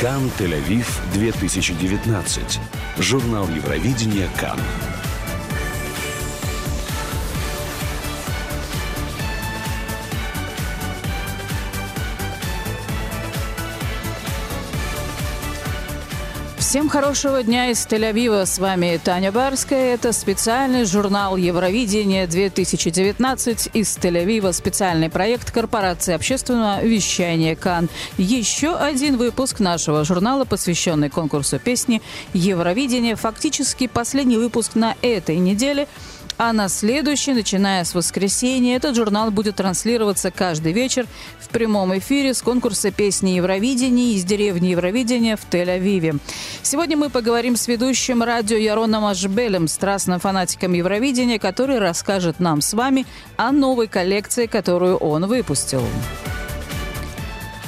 Кан Тель-Авив 2019. Журнал Евровидения Кан. Всем хорошего дня из Тель-Авива. С вами Таня Барская. Это специальный журнал Евровидения 2019 из Тель-Авива. Специальный проект корпорации общественного вещания КАН. Еще один выпуск нашего журнала, посвященный конкурсу песни Евровидения. Фактически последний выпуск на этой неделе – а на следующий, начиная с воскресенья, этот журнал будет транслироваться каждый вечер в прямом эфире с конкурса песни Евровидения из деревни Евровидения в Тель-Авиве. Сегодня мы поговорим с ведущим радио Яроном Ашбелем, страстным фанатиком Евровидения, который расскажет нам с вами о новой коллекции, которую он выпустил.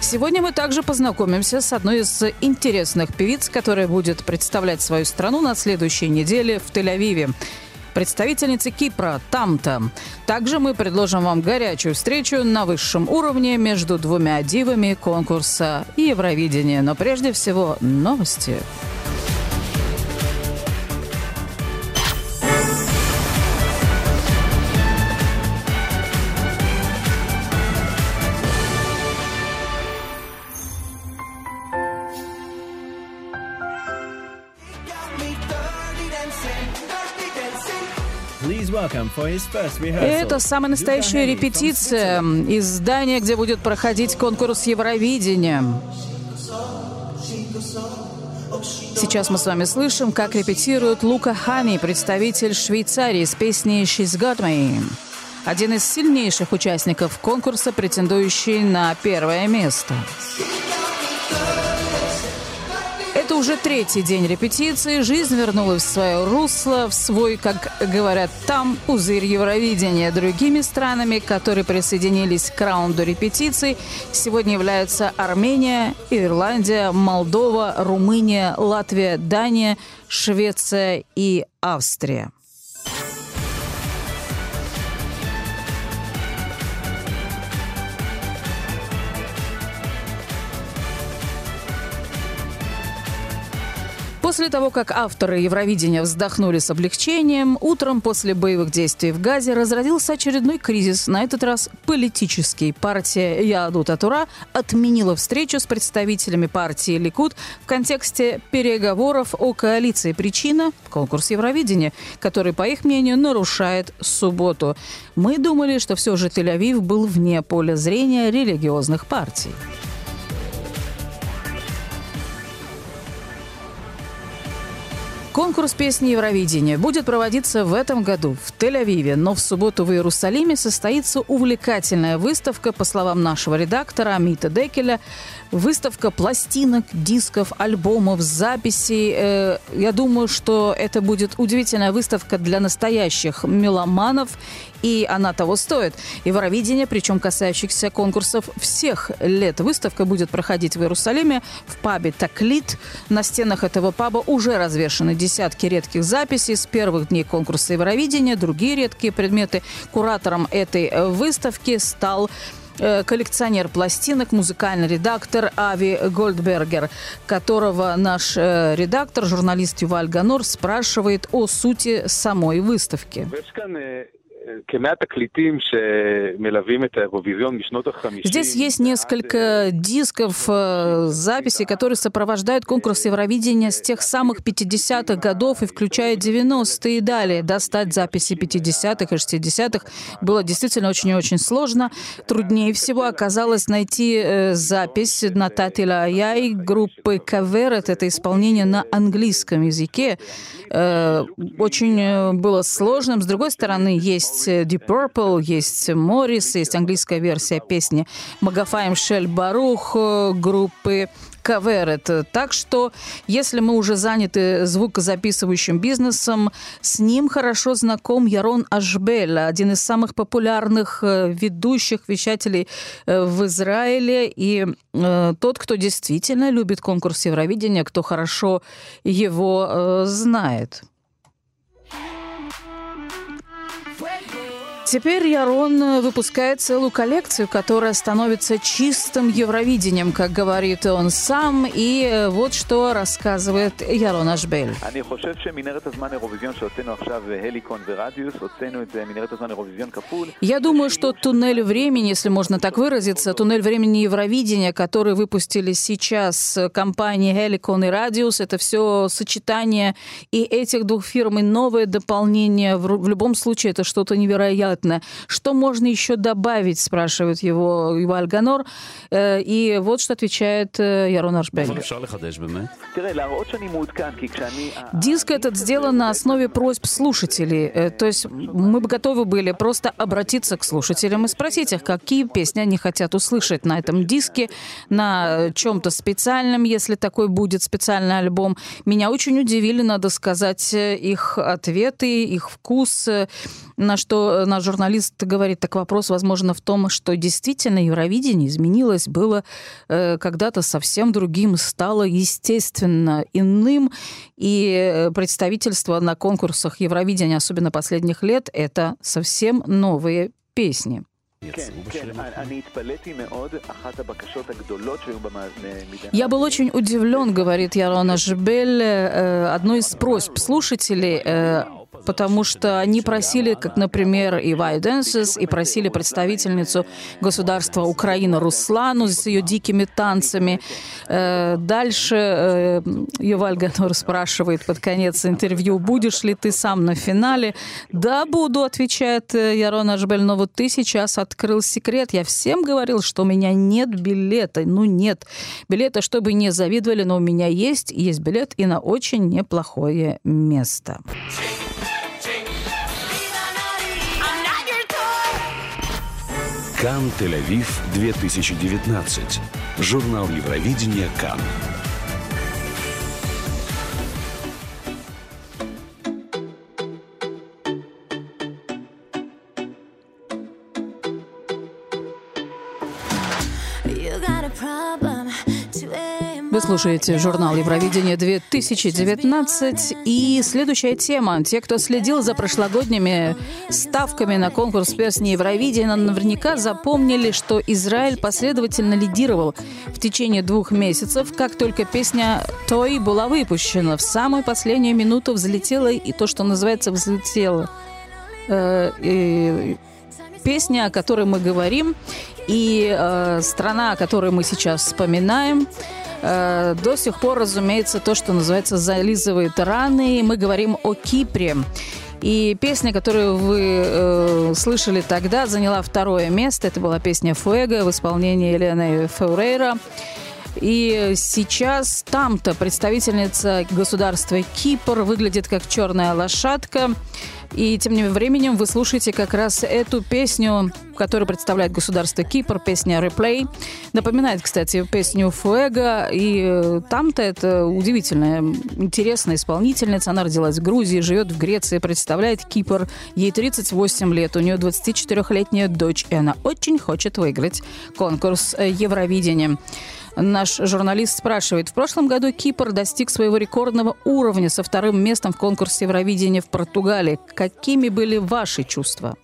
Сегодня мы также познакомимся с одной из интересных певиц, которая будет представлять свою страну на следующей неделе в Тель-Авиве представительницы Кипра Тамта. Также мы предложим вам горячую встречу на высшем уровне между двумя дивами конкурса Евровидения. Но прежде всего новости. Новости. Это самая настоящая репетиция из здания, где будет проходить конкурс Евровидения. Сейчас мы с вами слышим, как репетирует Лука Хани, представитель Швейцарии с песней «She's Got Me». Один из сильнейших участников конкурса, претендующий на первое место. Это уже третий день репетиции. Жизнь вернулась в свое русло, в свой, как говорят там, пузырь Евровидения. Другими странами, которые присоединились к раунду репетиций, сегодня являются Армения, Ирландия, Молдова, Румыния, Латвия, Дания, Швеция и Австрия. После того, как авторы Евровидения вздохнули с облегчением, утром после боевых действий в Газе разродился очередной кризис, на этот раз политический. Партия Яду Татура отменила встречу с представителями партии Ликуд в контексте переговоров о коалиции. Причина – конкурс Евровидения, который, по их мнению, нарушает субботу. Мы думали, что все же Тель-Авив был вне поля зрения религиозных партий. Конкурс песни Евровидения будет проводиться в этом году в Тель-Авиве, но в субботу в Иерусалиме состоится увлекательная выставка, по словам нашего редактора Амита Декеля, выставка пластинок, дисков, альбомов, записей. Э, я думаю, что это будет удивительная выставка для настоящих меломанов и она того стоит. Евровидение, причем касающихся конкурсов всех лет. Выставка будет проходить в Иерусалиме в пабе «Таклит». На стенах этого паба уже развешаны десятки редких записей с первых дней конкурса Евровидения, другие редкие предметы. Куратором этой выставки стал э, коллекционер пластинок, музыкальный редактор Ави Гольдбергер, которого наш э, редактор, журналист Юваль Ганор, спрашивает о сути самой выставки. Здесь есть несколько дисков, э, записей, которые сопровождают конкурс Евровидения с тех самых 50-х годов и включая 90-е и далее. Достать записи 50-х и 60-х было действительно очень и очень сложно. Труднее всего оказалось найти э, запись Нататила Аяй группы Каверет. Это исполнение на английском языке. Э, очень было сложным. С другой стороны, есть есть Deep Purple, есть Моррис, есть английская версия песни Магафаем Шель Барух э, группы Каверет. Так что, если мы уже заняты звукозаписывающим бизнесом, с ним хорошо знаком Ярон Ашбель, один из самых популярных э, ведущих вещателей э, в Израиле, и тот, кто действительно любит конкурс Евровидения, кто хорошо его знает. Теперь Ярон выпускает целую коллекцию, которая становится чистым Евровидением, как говорит он сам. И вот что рассказывает Ярон Ашбель. Я думаю, что туннель времени, если можно так выразиться, туннель времени Евровидения, который выпустили сейчас компании Helicon и Radius, это все сочетание и этих двух фирм, и новое дополнение. В любом случае, это что-то невероятное понятно. Что можно еще добавить, спрашивает его Юваль Ганор. Э, и вот что отвечает э, Ярон Аршбек. Диск этот сделан на основе просьб слушателей. Э, то есть мы бы готовы были просто обратиться к слушателям и спросить их, какие песни они хотят услышать на этом диске, на чем-то специальном, если такой будет специальный альбом. Меня очень удивили, надо сказать, их ответы, их вкус, на что наш журналист говорит, так вопрос, возможно, в том, что действительно Евровидение изменилось, было э, когда-то совсем другим, стало естественно иным, и э, представительство на конкурсах Евровидения, особенно последних лет, это совсем новые песни. Я был очень удивлен, говорит Ярона Жбель, э, одной из просьб слушателей потому что они просили, как, например, и Вайденсис, и просили представительницу государства Украина Руслану с ее дикими танцами. Э, дальше э, Юваль Ганор спрашивает под конец интервью, будешь ли ты сам на финале? Да, буду, отвечает э, Ярон Ашбель, но вот ты сейчас открыл секрет. Я всем говорил, что у меня нет билета. Ну, нет билета, чтобы не завидовали, но у меня есть, есть билет и на очень неплохое место. Кан Тель-Авив 2019. Журнал Евровидения Кан. Вы слушаете журнал Евровидения 2019 и следующая тема. Те, кто следил за прошлогодними ставками на конкурс песни Евровидения, наверняка запомнили, что Израиль последовательно лидировал в течение двух месяцев, как только песня «Той» была выпущена. В самую последнюю минуту взлетела и то, что называется «взлетела». Э, песня, о которой мы говорим, и э, страна, о которой мы сейчас вспоминаем – Э, до сих пор, разумеется, то, что называется, зализывает раны. Мы говорим о Кипре. И песня, которую вы э, слышали тогда, заняла второе место. Это была песня «Фуэго» в исполнении Елены Феурейра. И сейчас там-то представительница государства Кипр выглядит как черная лошадка. И тем не временем вы слушаете как раз эту песню, которую представляет государство Кипр, песня «Replay». Напоминает, кстати, песню «Фуэго». И э, там-то это удивительная, интересная исполнительница. Она родилась в Грузии, живет в Греции, представляет Кипр. Ей 38 лет, у нее 24-летняя дочь, и она очень хочет выиграть конкурс э, Евровидения. Наш журналист спрашивает, в прошлом году Кипр достиг своего рекордного уровня со вторым местом в конкурсе Евровидения в Португалии. Какими были ваши чувства?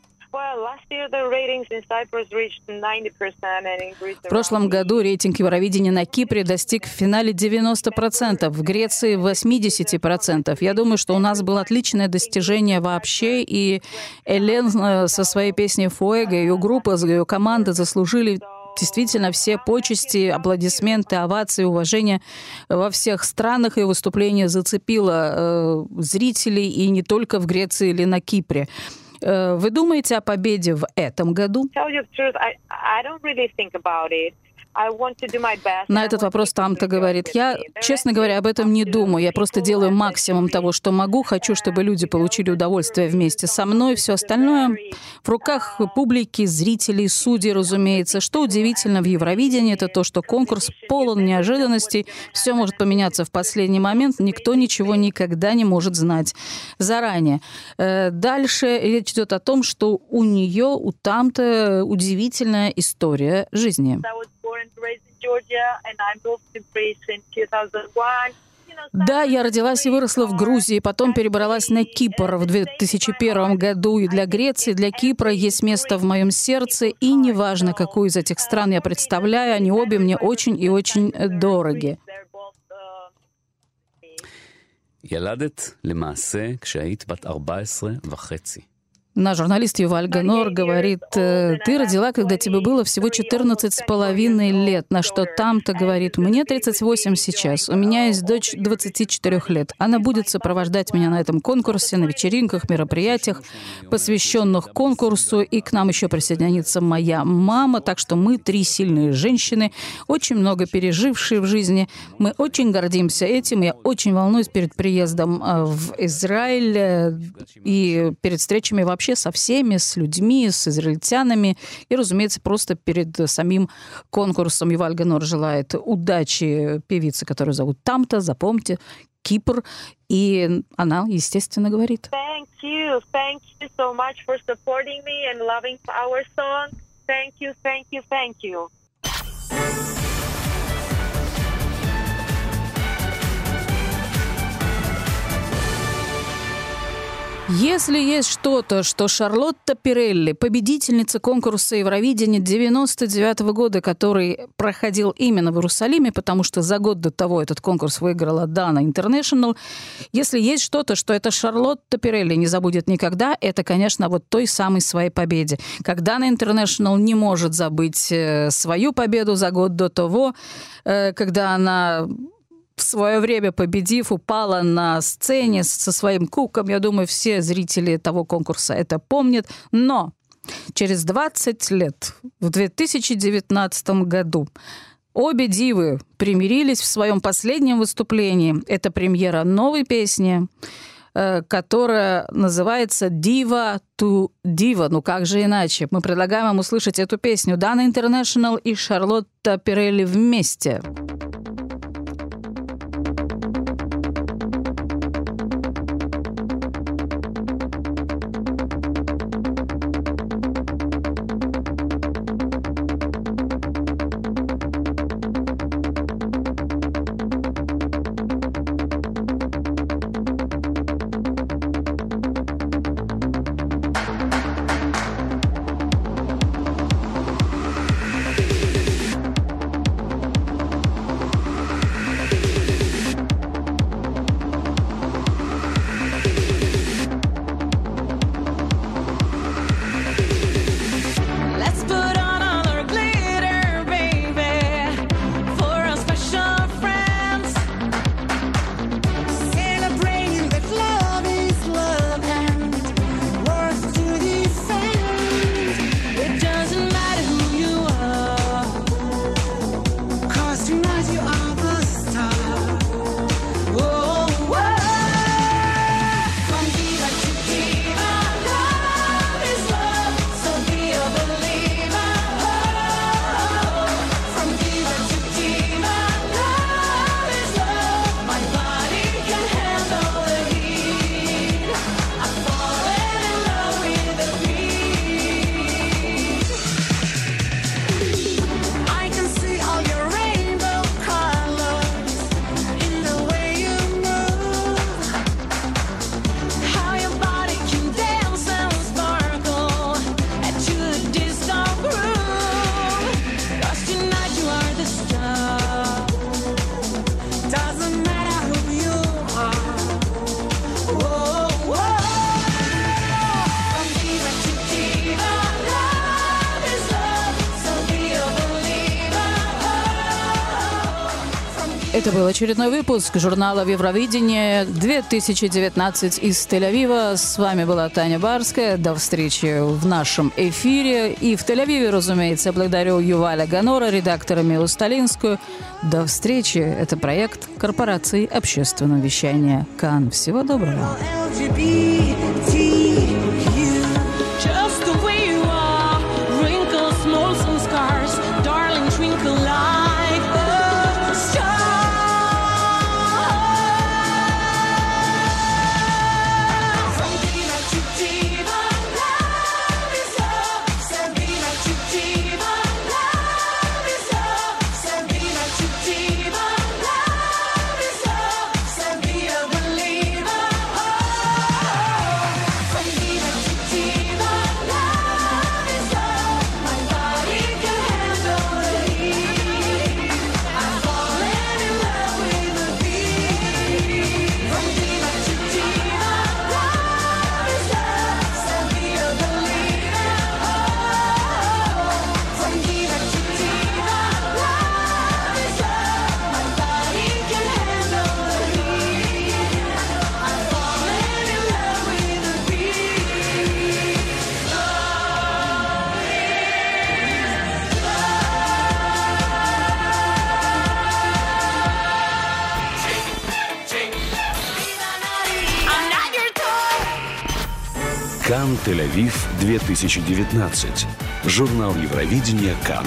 В прошлом году рейтинг Евровидения на Кипре достиг в финале 90%, в Греции 80%. Я думаю, что у нас было отличное достижение вообще, и Элен э, со своей песней «Фуэго», ее группа, ее команда заслужили действительно все почести, аплодисменты, овации, уважение во всех странах. И выступление зацепило э, зрителей и не только в Греции или на Кипре. Э, вы думаете о победе в этом году? На этот вопрос там-то говорит. Я, честно говоря, об этом не думаю. Я просто делаю максимум того, что могу. Хочу, чтобы люди получили удовольствие вместе со мной. Все остальное в руках публики, зрителей, судей, разумеется. Что удивительно в Евровидении, это то, что конкурс полон неожиданностей. Все может поменяться в последний момент. Никто ничего никогда не может знать заранее. Э, дальше речь идет о том, что у нее, у там-то удивительная история жизни Да, я родилась и выросла в Грузии, потом перебралась на Кипр в 2001 году. И для Греции, и для Кипра есть место в моем сердце. И неважно, какую из этих стран я представляю, они обе мне очень и очень дороги. ילדת למעשה כשהיית בת 14 וחצי. Наш журналист Юваль Ганор говорит, «Э, ты родила, когда тебе было всего 14 с половиной лет, на что там-то говорит, мне 38 сейчас, у меня есть дочь 24 лет. Она будет сопровождать меня на этом конкурсе, на вечеринках, мероприятиях, посвященных конкурсу, и к нам еще присоединится моя мама, так что мы три сильные женщины, очень много пережившие в жизни. Мы очень гордимся этим, я очень волнуюсь перед приездом э, в Израиль э, и перед встречами вообще вообще со всеми, с людьми, с израильтянами. И, разумеется, просто перед самим конкурсом Юваль Ганор желает удачи певице, которую зовут Тамта, запомните, Кипр, и она, естественно, говорит. Thank you, thank you so much for supporting me and loving our song. Thank you, thank you, thank you. Если есть что-то, что Шарлотта Пирелли, победительница конкурса Евровидения 99 года, который проходил именно в Иерусалиме, потому что за год до того этот конкурс выиграла Дана Интернешнл, если есть что-то, что эта Шарлотта Пирелли не забудет никогда, это, конечно, вот той самой своей победе. Когда Дана Интернешнл не может забыть э, свою победу за год до того, э, когда она в свое время победив, упала на сцене со своим куком. Я думаю, все зрители того конкурса это помнят. Но через 20 лет, в 2019 году, обе дивы примирились в своем последнем выступлении. Это премьера новой песни, э, которая называется «Дива ту дива». Ну как же иначе? Мы предлагаем вам услышать эту песню. Дана Интернешнл и Шарлотта Пирелли вместе. Вместе. Это был очередной выпуск журнала «Евровидение» 2019 из Тель-Авива. С вами была Таня Барская. До встречи в нашем эфире. И в Тель-Авиве, разумеется, благодарю Юваля Ганора, редактора Милу Сталинскую. До встречи. Это проект корпорации общественного вещания КАН. Всего доброго. Кан Тель-Авив 2019. Журнал Евровидения Кан.